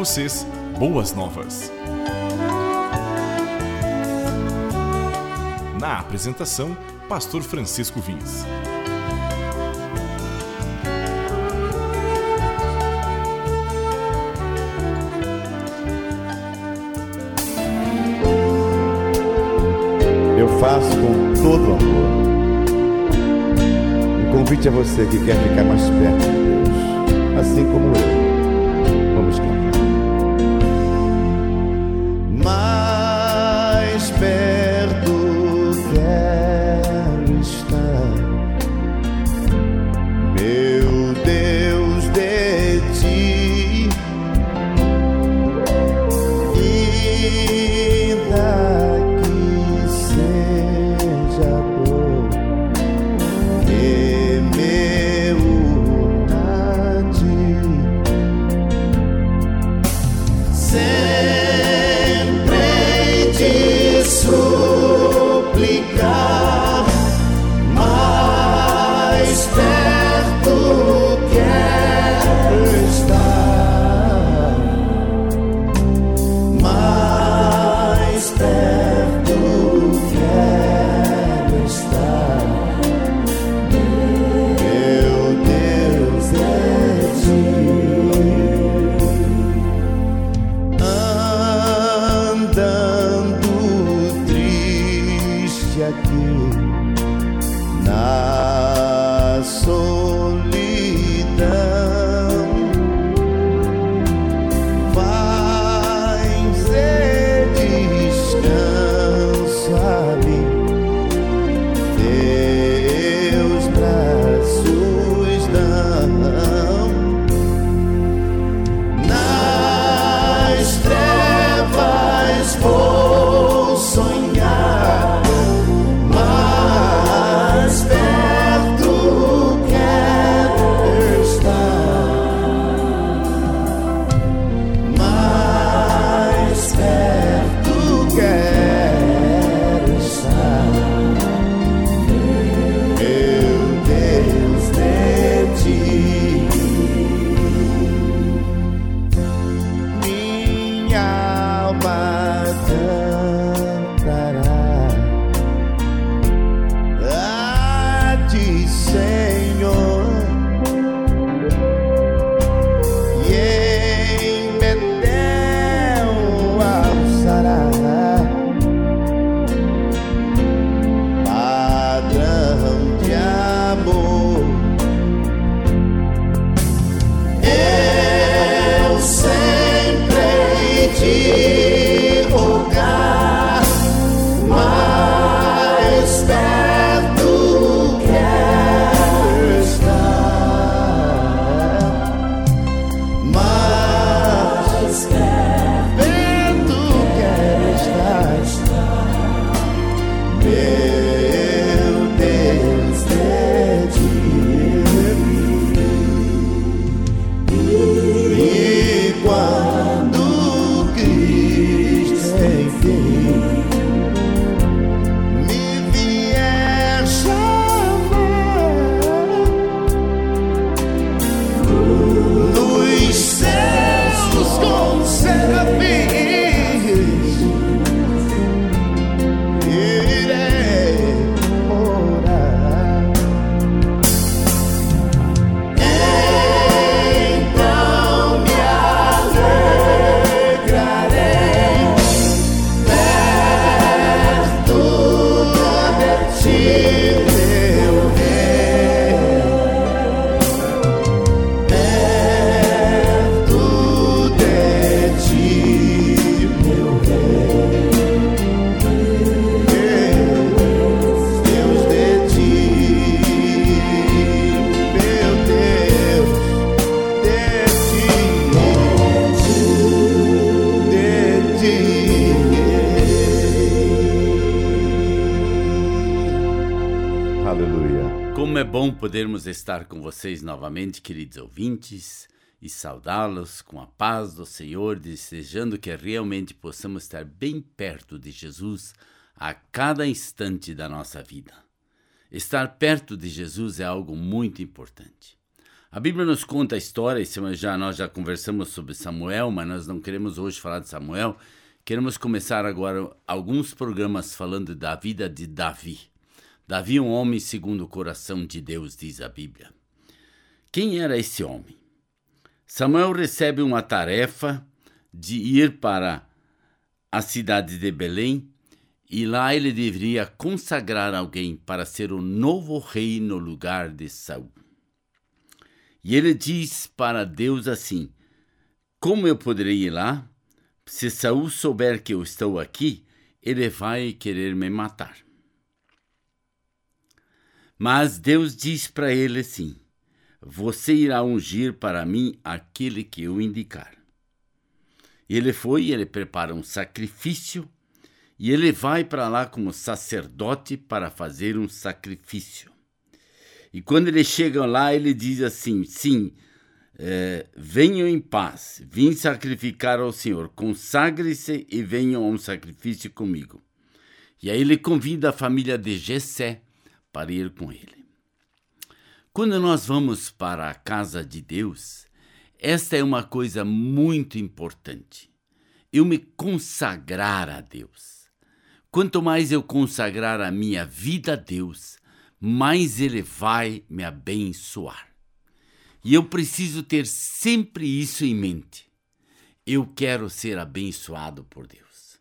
vocês boas novas. Na apresentação, Pastor Francisco Vins. Eu faço com todo amor. Um convite a você que quer ficar mais perto de Deus, assim como eu. Aleluia. Como é bom podermos estar com vocês novamente, queridos ouvintes, e saudá-los com a paz do Senhor, desejando que realmente possamos estar bem perto de Jesus a cada instante da nossa vida. Estar perto de Jesus é algo muito importante. A Bíblia nos conta a história, já nós já conversamos sobre Samuel, mas nós não queremos hoje falar de Samuel. Queremos começar agora alguns programas falando da vida de Davi. Davi, um homem segundo o coração de Deus, diz a Bíblia. Quem era esse homem? Samuel recebe uma tarefa de ir para a cidade de Belém e lá ele deveria consagrar alguém para ser o novo rei no lugar de Saul. E ele diz para Deus assim: Como eu poderei ir lá? Se Saul souber que eu estou aqui, ele vai querer me matar. Mas Deus diz para ele assim: Você irá ungir para mim aquele que eu indicar. Ele foi, ele prepara um sacrifício e ele vai para lá como sacerdote para fazer um sacrifício. E quando ele chega lá, ele diz assim: Sim, é, venham em paz, vim sacrificar ao Senhor, consagre-se e venham a um sacrifício comigo. E aí ele convida a família de Jessé para ir com ele. Quando nós vamos para a casa de Deus, esta é uma coisa muito importante. Eu me consagrar a Deus. Quanto mais eu consagrar a minha vida a Deus, mais Ele vai me abençoar. E eu preciso ter sempre isso em mente. Eu quero ser abençoado por Deus.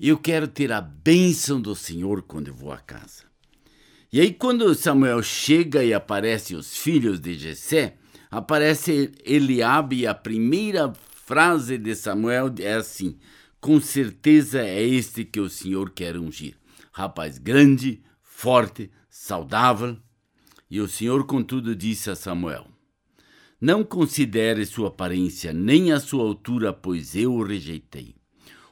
Eu quero ter a bênção do Senhor quando eu vou a casa. E aí, quando Samuel chega e aparece os filhos de Jessé, aparece Eliabe e a primeira frase de Samuel é assim: Com certeza é este que o Senhor quer ungir. Rapaz grande, forte, saudável. E o Senhor, contudo, disse a Samuel: Não considere sua aparência nem a sua altura, pois eu o rejeitei.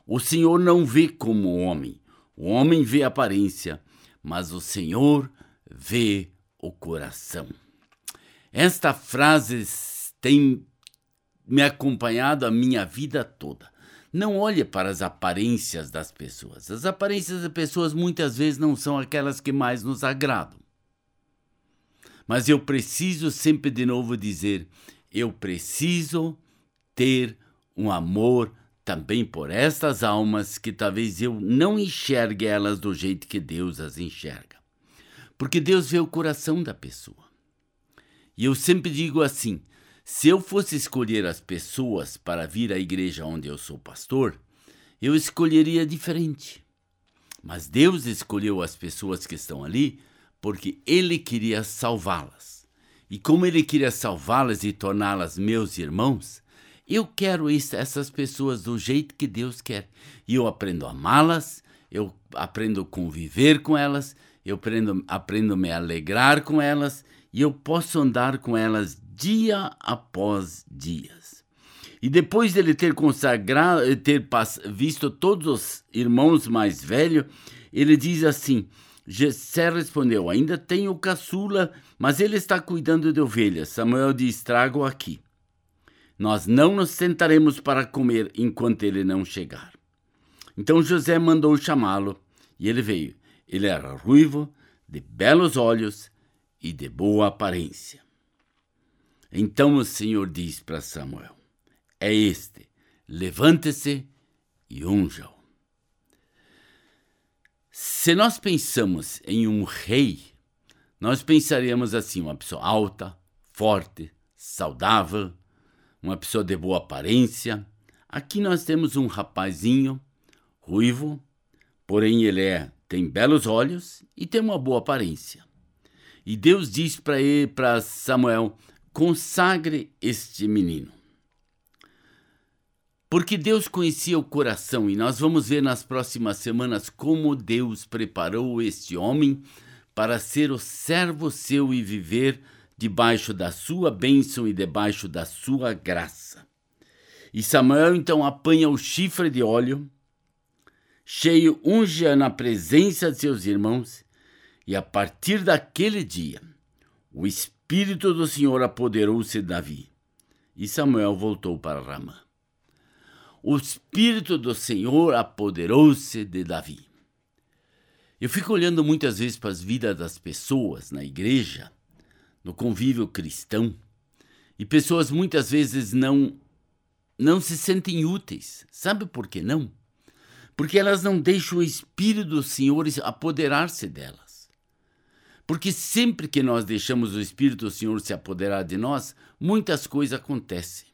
O Senhor não vê como homem, o homem vê a aparência, mas o Senhor vê o coração. Esta frase tem me acompanhado a minha vida toda. Não olhe para as aparências das pessoas. As aparências das pessoas muitas vezes não são aquelas que mais nos agradam. Mas eu preciso sempre de novo dizer: eu preciso ter um amor também por estas almas que talvez eu não enxergue elas do jeito que Deus as enxerga. Porque Deus vê o coração da pessoa. E eu sempre digo assim: se eu fosse escolher as pessoas para vir à igreja onde eu sou pastor, eu escolheria diferente. Mas Deus escolheu as pessoas que estão ali porque Ele queria salvá-las. E como Ele queria salvá-las e torná-las meus irmãos, eu quero essas pessoas do jeito que Deus quer. E eu aprendo a amá-las, eu aprendo a conviver com elas, eu aprendo, aprendo a me alegrar com elas e eu posso andar com elas dia após dias. E depois dele ter consagrado, ter visto todos os irmãos mais velhos, ele diz assim: Jessé respondeu: Ainda tenho caçula, mas ele está cuidando de ovelhas. Samuel diz: Trago aqui. Nós não nos sentaremos para comer enquanto ele não chegar. Então José mandou chamá-lo e ele veio. Ele era ruivo, de belos olhos e de boa aparência. Então o Senhor diz para Samuel: É este, levante-se e unja-o. Se nós pensamos em um rei, nós pensaríamos assim: uma pessoa alta, forte, saudável, uma pessoa de boa aparência. Aqui nós temos um rapazinho ruivo, porém ele é, tem belos olhos e tem uma boa aparência. E Deus diz para Samuel: consagre este menino. Porque Deus conhecia o coração e nós vamos ver nas próximas semanas como Deus preparou este homem para ser o servo seu e viver debaixo da sua bênção e debaixo da sua graça. E Samuel então apanha o chifre de óleo, cheio unge na presença de seus irmãos, e a partir daquele dia, o Espírito do Senhor apoderou-se de Davi. E Samuel voltou para Ramã. O Espírito do Senhor apoderou-se de Davi. Eu fico olhando muitas vezes para as vidas das pessoas na igreja, no convívio cristão, E pessoas muitas vezes não não se sentem úteis. Sabe por que não? Porque elas não deixam o Espírito do Senhor apoderar-se delas. Porque sempre que nós deixamos o Espírito do Senhor se apoderar de nós, muitas coisas acontecem.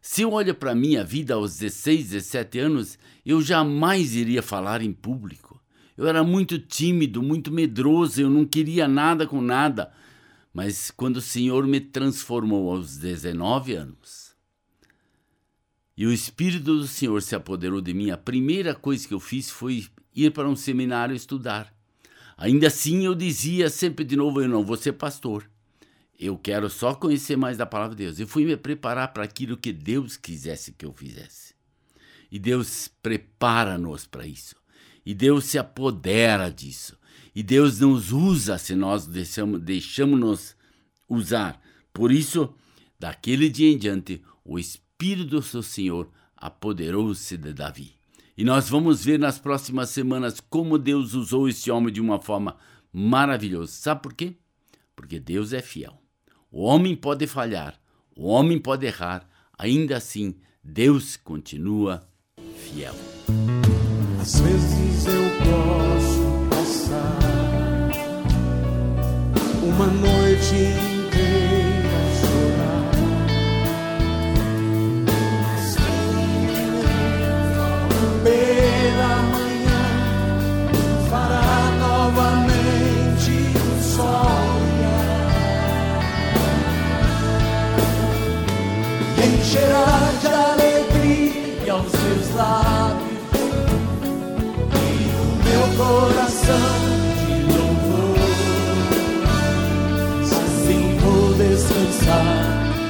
Se eu olho para a minha vida aos 16, 17 anos, eu jamais iria falar em público. Eu era muito tímido, muito medroso, eu não queria nada com nada. Mas quando o Senhor me transformou aos 19 anos, e o Espírito do Senhor se apoderou de mim, a primeira coisa que eu fiz foi ir para um seminário estudar. Ainda assim, eu dizia sempre de novo: eu não vou ser pastor. Eu quero só conhecer mais da palavra de Deus. Eu fui me preparar para aquilo que Deus quisesse que eu fizesse. E Deus prepara-nos para isso. E Deus se apodera disso. E Deus nos usa se nós deixamos, deixamos-nos usar. Por isso, daquele dia em diante, o Espírito do Senhor apoderou-se de Davi. E nós vamos ver nas próximas semanas como Deus usou esse homem de uma forma maravilhosa. Sabe por quê? Porque Deus é fiel. O homem pode falhar, o homem pode errar, ainda assim Deus continua fiel. Às vezes eu posso ti.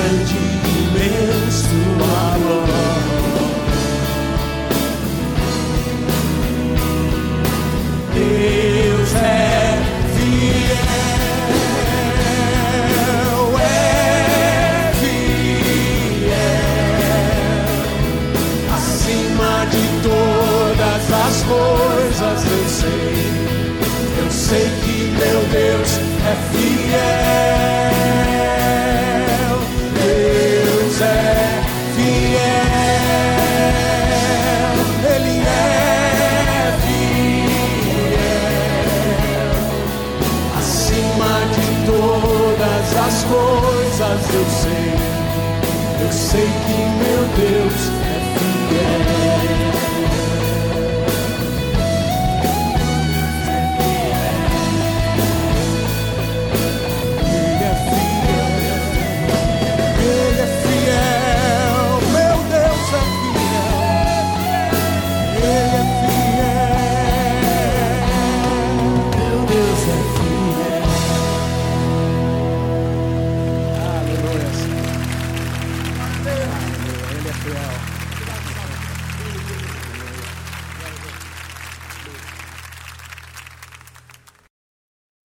grande e imenso